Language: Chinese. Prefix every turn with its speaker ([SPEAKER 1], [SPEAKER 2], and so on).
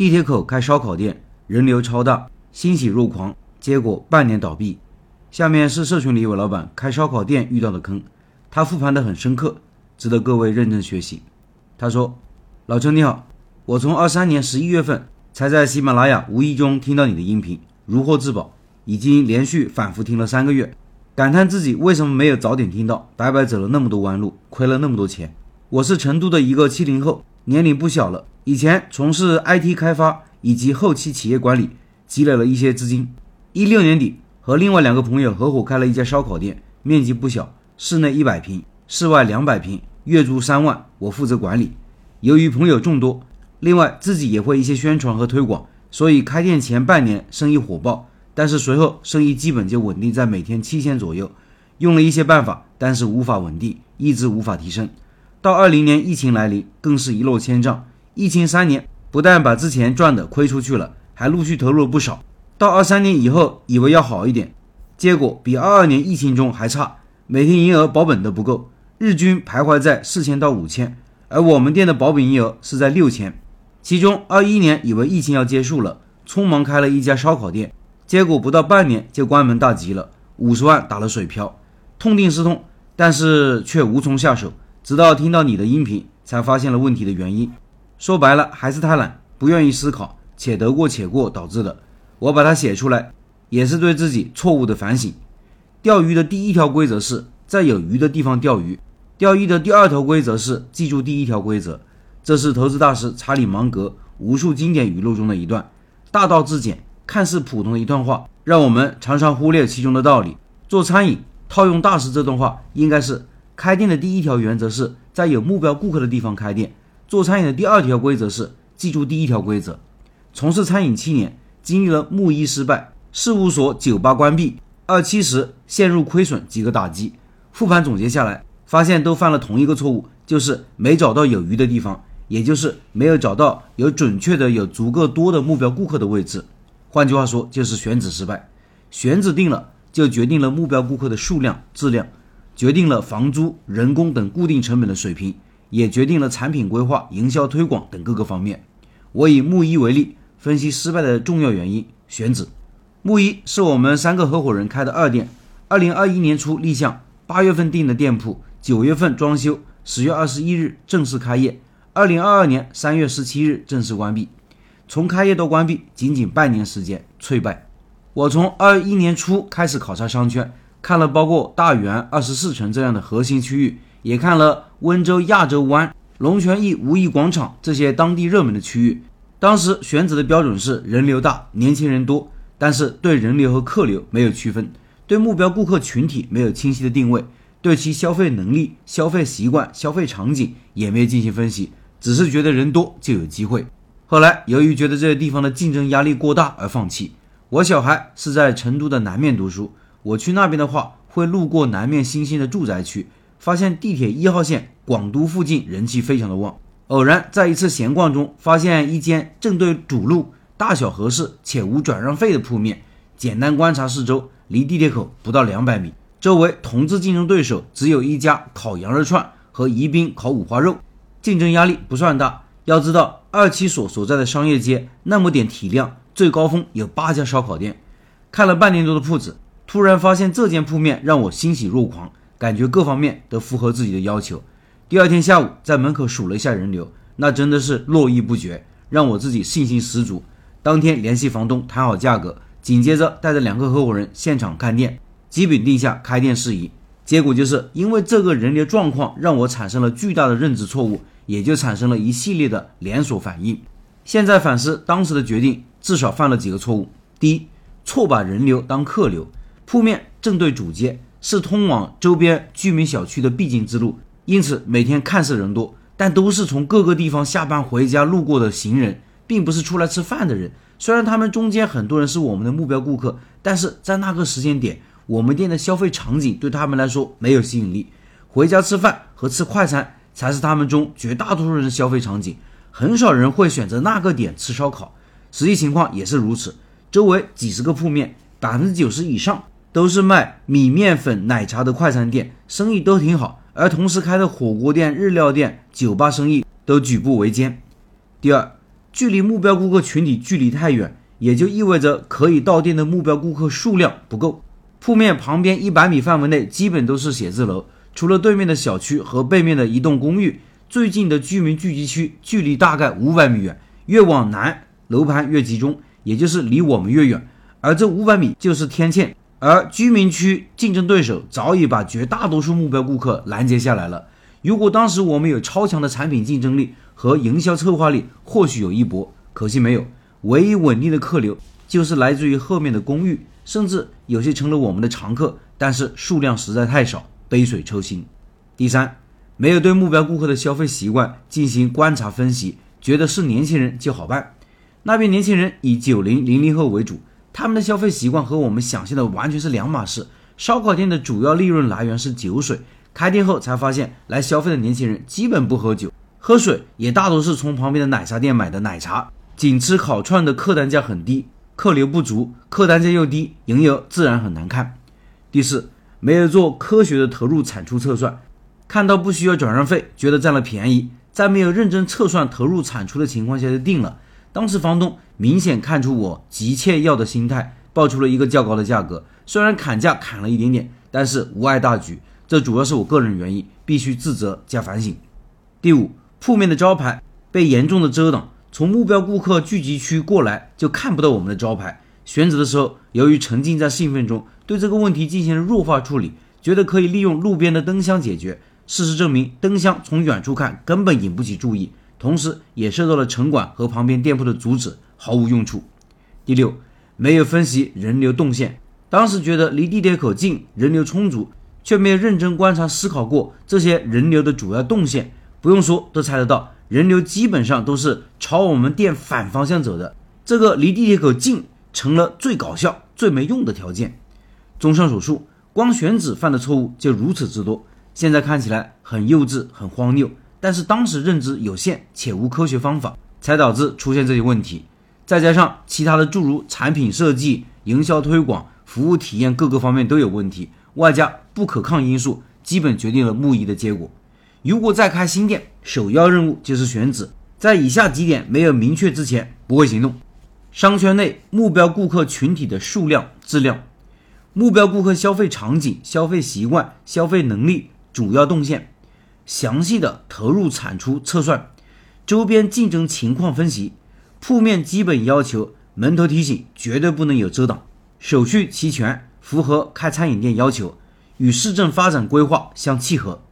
[SPEAKER 1] 地铁口开烧烤店，人流超大，欣喜若狂，结果半年倒闭。下面是社群里一位老板开烧烤店遇到的坑，他复盘的很深刻，值得各位认真学习。他说：“老陈你好，我从二三年十一月份才在喜马拉雅无意中听到你的音频，如获至宝，已经连续反复听了三个月，感叹自己为什么没有早点听到，白白走了那么多弯路，亏了那么多钱。我是成都的一个七零后，年龄不小了，以前从事 IT 开发以及后期企业管理，积累了一些资金。一六年底。”和另外两个朋友合伙开了一家烧烤店，面积不小，室内一百平，室外两百平，月租三万，我负责管理。由于朋友众多，另外自己也会一些宣传和推广，所以开店前半年生意火爆，但是随后生意基本就稳定在每天七千左右。用了一些办法，但是无法稳定，一直无法提升。到二零年疫情来临，更是一落千丈。疫情三年，不但把之前赚的亏出去了，还陆续投入了不少。到二三年以后，以为要好一点，结果比二二年疫情中还差，每天营业额保本都不够，日均徘徊在四千到五千，而我们店的保本营业额是在六千。其中二一年以为疫情要结束了，匆忙开了一家烧烤店，结果不到半年就关门大吉了，五十万打了水漂，痛定思痛，但是却无从下手，直到听到你的音频，才发现了问题的原因。说白了还是太懒，不愿意思考，且得过且过导致的。我把它写出来，也是对自己错误的反省。钓鱼的第一条规则是在有鱼的地方钓鱼。钓鱼的第二条规则是记住第一条规则。这是投资大师查理芒格无数经典语录中的一段，大道至简，看似普通的一段话，让我们常常忽略其中的道理。做餐饮，套用大师这段话，应该是开店的第一条原则是在有目标顾客的地方开店。做餐饮的第二条规则是记住第一条规则。从事餐饮七年。经历了木一失败、事务所酒吧关闭、二七十陷入亏损几个打击，复盘总结下来，发现都犯了同一个错误，就是没找到有余的地方，也就是没有找到有准确的、有足够多的目标顾客的位置。换句话说，就是选址失败。选址定了，就决定了目标顾客的数量、质量，决定了房租、人工等固定成本的水平，也决定了产品规划、营销推广等各个方面。我以木一为例。分析失败的重要原因，选址。木一是我们三个合伙人开的二店，二零二一年初立项，八月份订的店铺，九月份装修，十月二十一日正式开业，二零二二年三月十七日正式关闭。从开业到关闭，仅仅半年时间，脆败。我从二一年初开始考察商圈，看了包括大源、二十四城这样的核心区域，也看了温州亚洲湾、龙泉驿五一广场这些当地热门的区域。当时选址的标准是人流大、年轻人多，但是对人流和客流没有区分，对目标顾客群体没有清晰的定位，对其消费能力、消费习惯、消费场景也没有进行分析，只是觉得人多就有机会。后来由于觉得这个地方的竞争压力过大而放弃。我小孩是在成都的南面读书，我去那边的话会路过南面新兴的住宅区，发现地铁一号线广都附近人气非常的旺。偶然在一次闲逛中，发现一间正对主路、大小合适且无转让费的铺面。简单观察四周，离地铁口不到两百米，周围同质竞争对手只有一家烤羊肉串和宜宾烤五花肉，竞争压力不算大。要知道，二七所所在的商业街那么点体量，最高峰有八家烧烤店。看了半年多的铺子，突然发现这间铺面让我欣喜若狂，感觉各方面都符合自己的要求。第二天下午，在门口数了一下人流，那真的是络绎不绝，让我自己信心十足。当天联系房东谈好价格，紧接着带着两个合伙人现场看店，基本定下开店事宜。结果就是因为这个人流状况，让我产生了巨大的认知错误，也就产生了一系列的连锁反应。现在反思当时的决定，至少犯了几个错误：第一，错把人流当客流，铺面正对主街，是通往周边居民小区的必经之路。因此，每天看似人多，但都是从各个地方下班回家路过的行人，并不是出来吃饭的人。虽然他们中间很多人是我们的目标顾客，但是在那个时间点，我们店的消费场景对他们来说没有吸引力。回家吃饭和吃快餐才是他们中绝大多数人的消费场景，很少人会选择那个点吃烧烤。实际情况也是如此，周围几十个铺面，百分之九十以上都是卖米面粉、奶茶的快餐店，生意都挺好。而同时开的火锅店、日料店、酒吧生意都举步维艰。第二，距离目标顾客群体距离太远，也就意味着可以到店的目标顾客数量不够。铺面旁边一百米范围内基本都是写字楼，除了对面的小区和背面的一栋公寓，最近的居民聚集区距离大概五百米远。越往南，楼盘越集中，也就是离我们越远。而这五百米就是天堑，而居民区竞争对手早已把绝大多数目标顾客拦截下来了。如果当时我们有超强的产品竞争力和营销策划力，或许有一搏。可惜没有，唯一稳定的客流就是来自于后面的公寓，甚至有些成了我们的常客，但是数量实在太少，杯水车薪。第三，没有对目标顾客的消费习惯进行观察分析，觉得是年轻人就好办。那边年轻人以九零零零后为主，他们的消费习惯和我们想象的完全是两码事。烧烤店的主要利润来源是酒水。开店后才发现，来消费的年轻人基本不喝酒，喝水也大多是从旁边的奶茶店买的奶茶。仅吃烤串的客单价很低，客流不足，客单价又低，营业额自然很难看。第四，没有做科学的投入产出测算，看到不需要转让费，觉得占了便宜，在没有认真测算投入产出的情况下就定了。当时房东明显看出我急切要的心态，报出了一个较高的价格，虽然砍价砍了一点点，但是无碍大局。这主要是我个人原因，必须自责加反省。第五，铺面的招牌被严重的遮挡，从目标顾客聚集区过来就看不到我们的招牌。选址的时候，由于沉浸在兴奋中，对这个问题进行了弱化处理，觉得可以利用路边的灯箱解决。事实证明，灯箱从远处看根本引不起注意，同时也受到了城管和旁边店铺的阻止，毫无用处。第六，没有分析人流动线，当时觉得离地铁口近，人流充足。却没有认真观察思考过这些人流的主要动线，不用说都猜得到，人流基本上都是朝我们店反方向走的。这个离地铁口近成了最搞笑、最没用的条件。综上所述，光选址犯的错误就如此之多，现在看起来很幼稚、很荒谬，但是当时认知有限且无科学方法，才导致出现这些问题。再加上其他的诸如产品设计、营销推广、服务体验各个方面都有问题。外加不可抗因素，基本决定了木一的结果。如果再开新店，首要任务就是选址，在以下几点没有明确之前，不会行动。商圈内目标顾客群体的数量、质量，目标顾客消费场景、消费习惯、消费能力、主要动线，详细的投入产出测算，周边竞争情况分析，铺面基本要求，门头提醒绝对不能有遮挡，手续齐全。符合开餐饮店要求，与市政发展规划相契合。